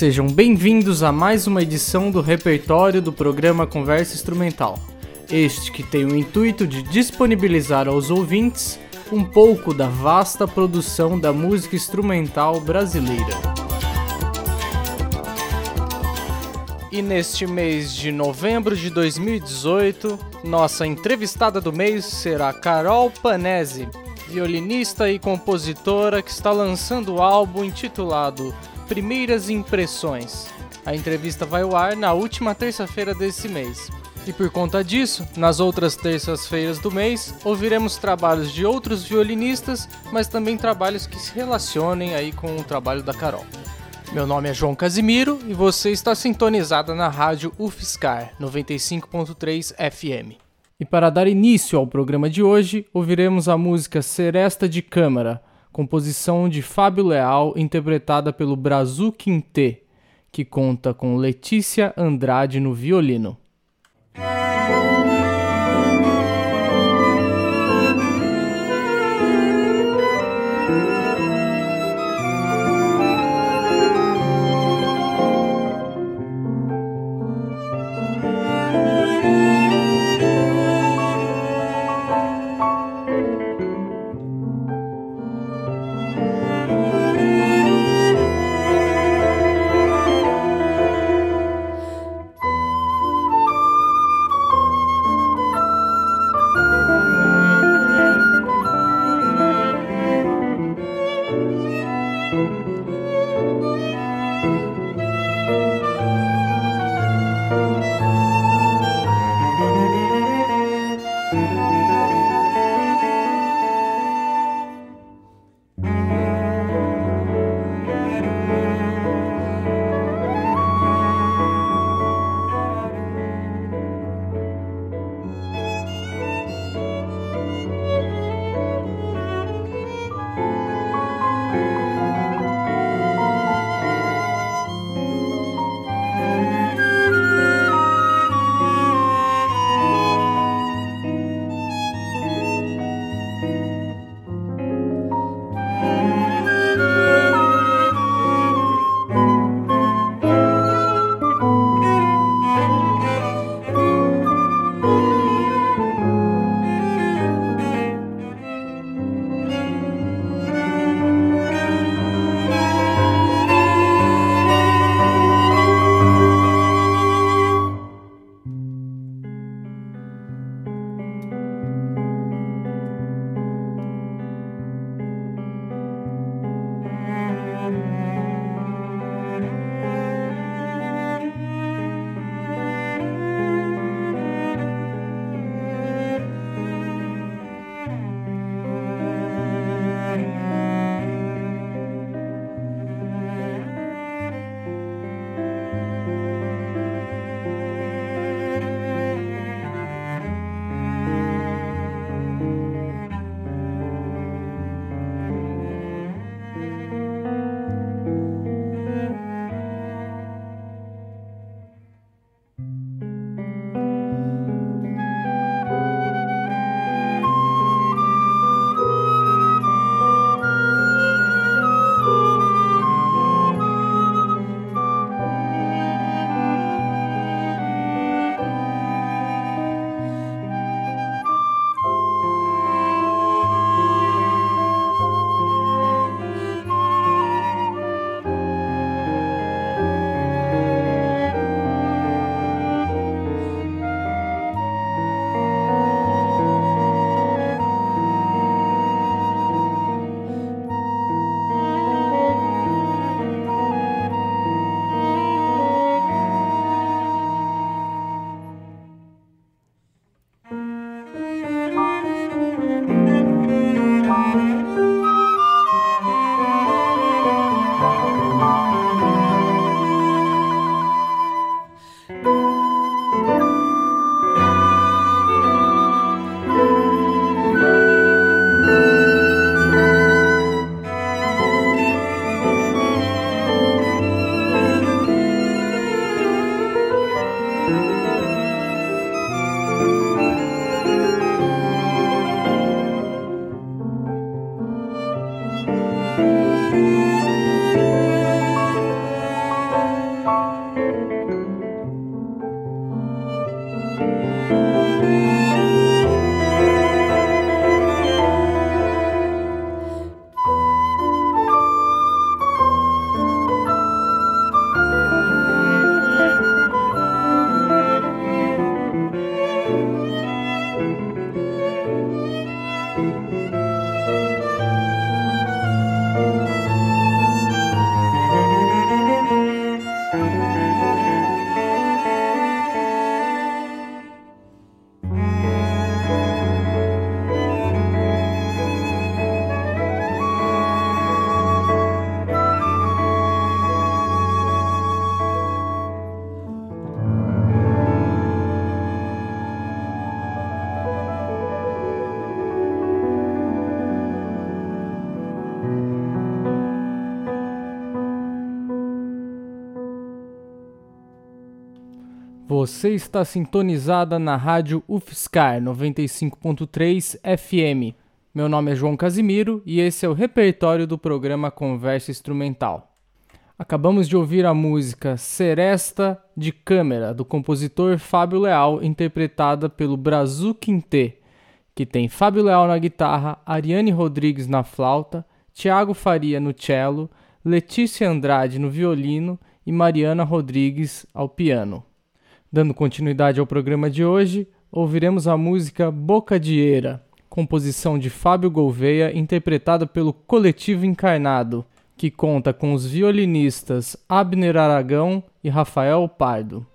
Sejam bem-vindos a mais uma edição do repertório do programa Conversa Instrumental. Este que tem o intuito de disponibilizar aos ouvintes um pouco da vasta produção da música instrumental brasileira. E neste mês de novembro de 2018, nossa entrevistada do mês será Carol Panese, violinista e compositora que está lançando o álbum intitulado Primeiras Impressões. A entrevista vai ao ar na última terça-feira desse mês. E por conta disso, nas outras terças-feiras do mês, ouviremos trabalhos de outros violinistas, mas também trabalhos que se relacionem aí com o trabalho da Carol. Meu nome é João Casimiro e você está sintonizada na rádio UFSCar 95.3 FM. E para dar início ao programa de hoje, ouviremos a música Seresta de Câmara, composição de Fábio Leal, interpretada pelo Brazu Quintet, que conta com Letícia Andrade no violino. Você está sintonizada na rádio UFSCar 95.3 FM. Meu nome é João Casimiro e esse é o repertório do programa Conversa Instrumental. Acabamos de ouvir a música Seresta de Câmara, do compositor Fábio Leal, interpretada pelo Brazu Quintet, que tem Fábio Leal na guitarra, Ariane Rodrigues na flauta, Tiago Faria no cello, Letícia Andrade no violino e Mariana Rodrigues ao piano. Dando continuidade ao programa de hoje, ouviremos a música Boca de Eira, composição de Fábio Gouveia, interpretada pelo Coletivo Encarnado, que conta com os violinistas Abner Aragão e Rafael Pardo.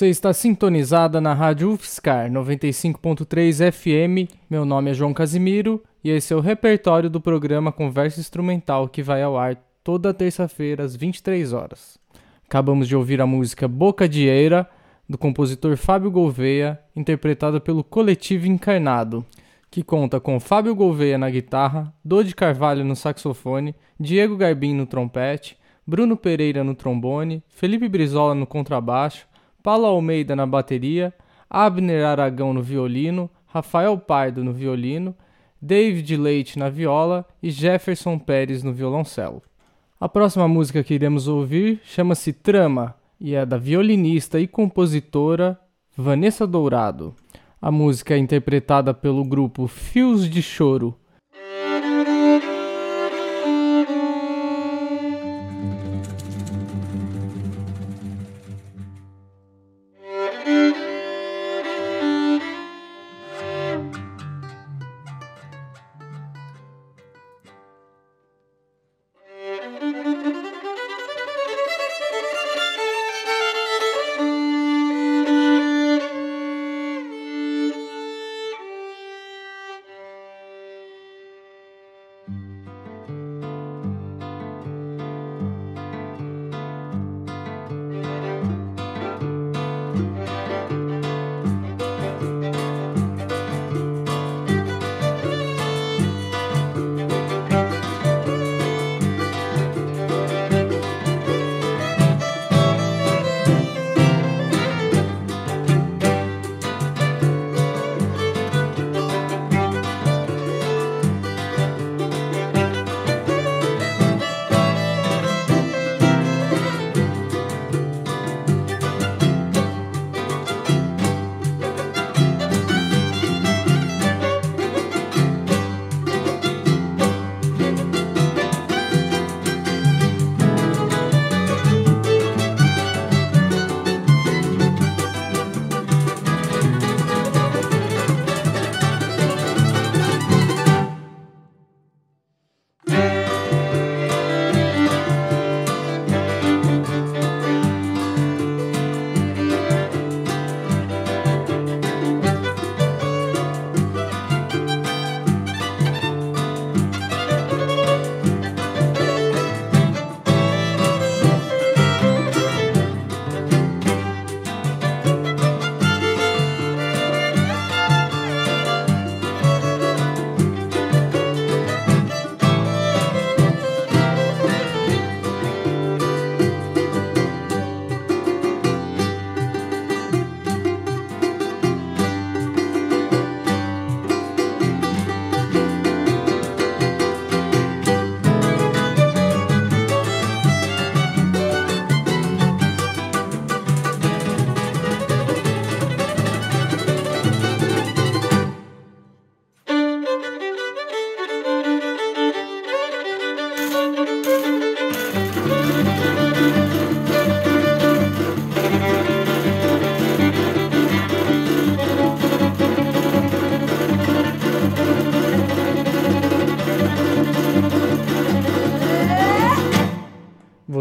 Você está sintonizada na Rádio UFSCar 95.3 FM. Meu nome é João Casimiro e esse é o repertório do programa Conversa Instrumental que vai ao ar toda terça-feira às 23 horas. Acabamos de ouvir a música Boca de Eira, do compositor Fábio Gouveia, interpretada pelo Coletivo Encarnado, que conta com Fábio Gouveia na guitarra, Dodi Carvalho no saxofone, Diego Garbim no trompete, Bruno Pereira no trombone, Felipe Brizola no contrabaixo, Paulo Almeida na bateria, Abner Aragão no violino, Rafael Pardo no violino, David Leite na viola e Jefferson Pérez no violoncelo. A próxima música que iremos ouvir chama-se Trama e é da violinista e compositora Vanessa Dourado. A música é interpretada pelo grupo Fios de Choro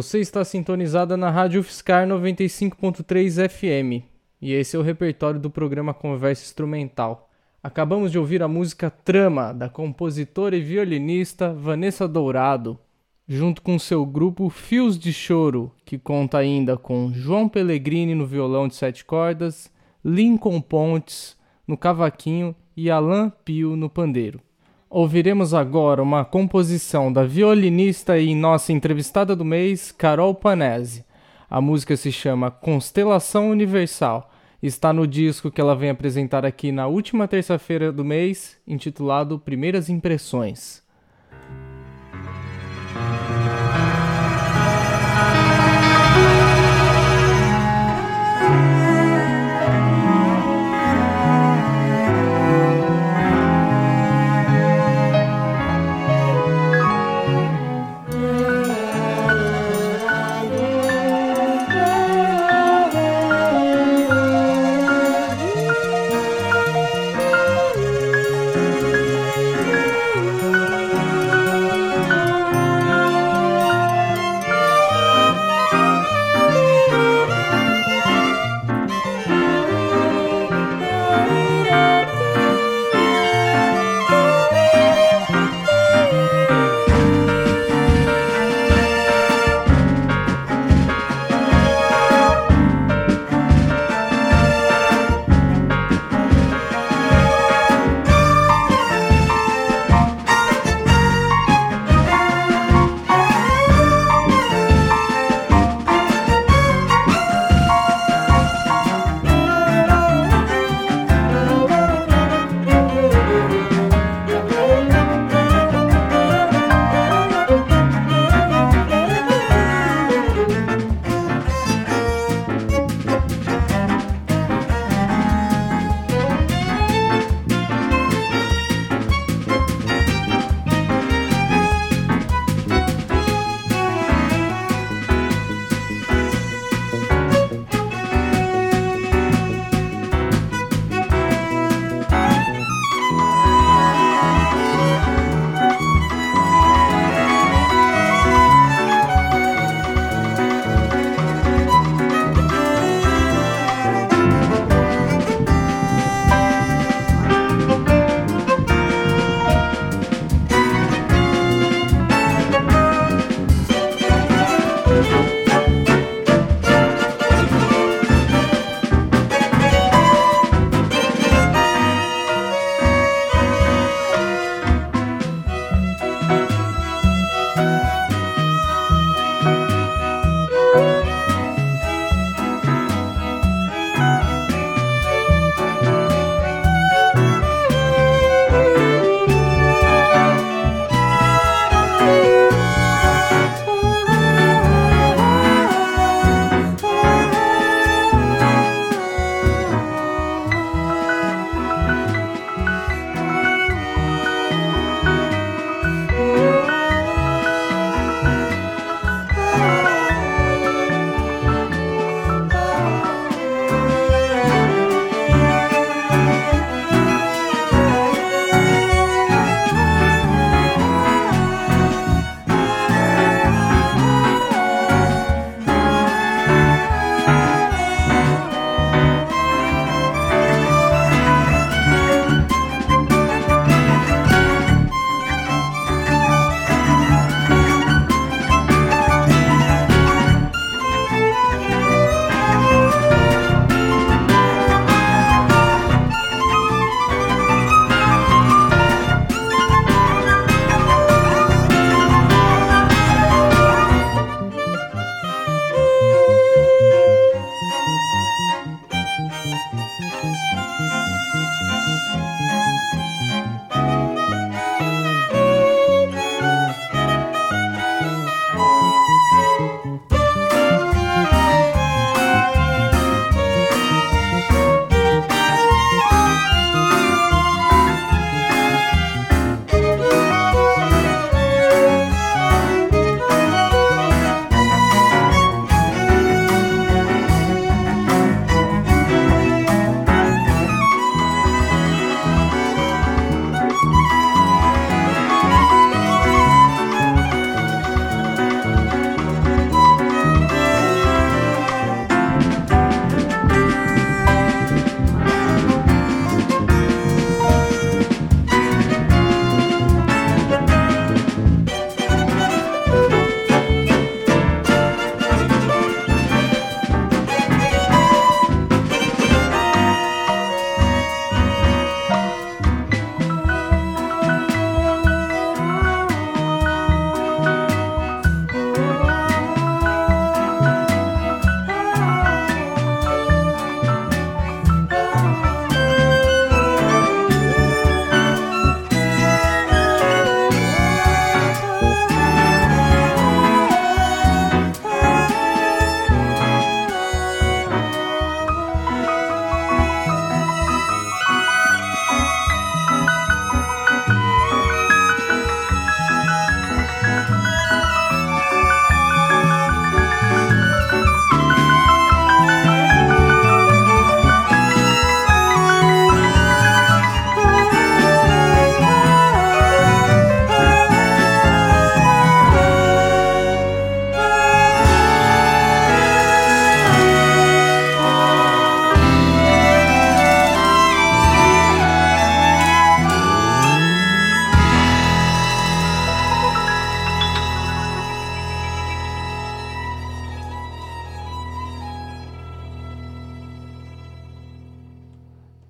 Você está sintonizada na Rádio Fiscar 95.3 FM e esse é o repertório do programa Conversa Instrumental. Acabamos de ouvir a música Trama, da compositora e violinista Vanessa Dourado, junto com seu grupo Fios de Choro, que conta ainda com João Pellegrini no violão de sete cordas, Lincoln Pontes no cavaquinho e Alain Pio no pandeiro. Ouviremos agora uma composição da violinista e nossa entrevistada do mês, Carol Panese. A música se chama Constelação Universal. Está no disco que ela vem apresentar aqui na última terça-feira do mês, intitulado Primeiras Impressões.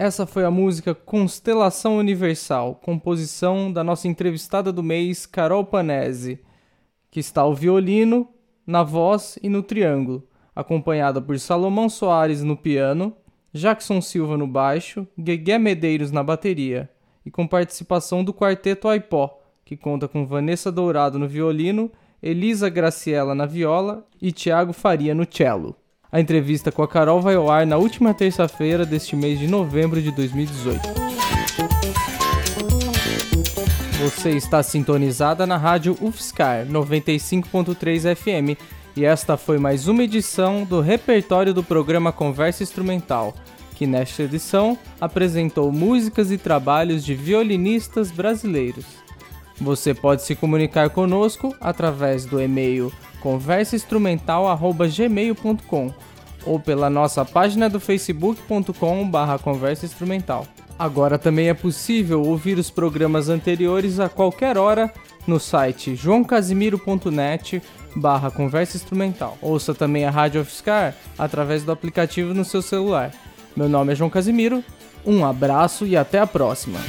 Essa foi a música Constelação Universal, composição da nossa entrevistada do mês, Carol Panese, que está ao violino, na voz e no triângulo, acompanhada por Salomão Soares no piano, Jackson Silva no baixo, Guegué Medeiros na bateria, e com participação do quarteto Aipó, que conta com Vanessa Dourado no violino, Elisa Graciela na viola e Tiago Faria no cello. A entrevista com a Carol vai ao ar na última terça-feira deste mês de novembro de 2018. Você está sintonizada na rádio UFSCar 95.3 FM e esta foi mais uma edição do repertório do programa Conversa Instrumental, que nesta edição apresentou músicas e trabalhos de violinistas brasileiros. Você pode se comunicar conosco através do e-mail conversainstrumental@gmail.com ou pela nossa página do facebook.com/conversa instrumental. Agora também é possível ouvir os programas anteriores a qualquer hora no site joãocasimiro.net barra conversa instrumental. Ouça também a Rádio Offscar através do aplicativo no seu celular. Meu nome é João Casimiro, um abraço e até a próxima!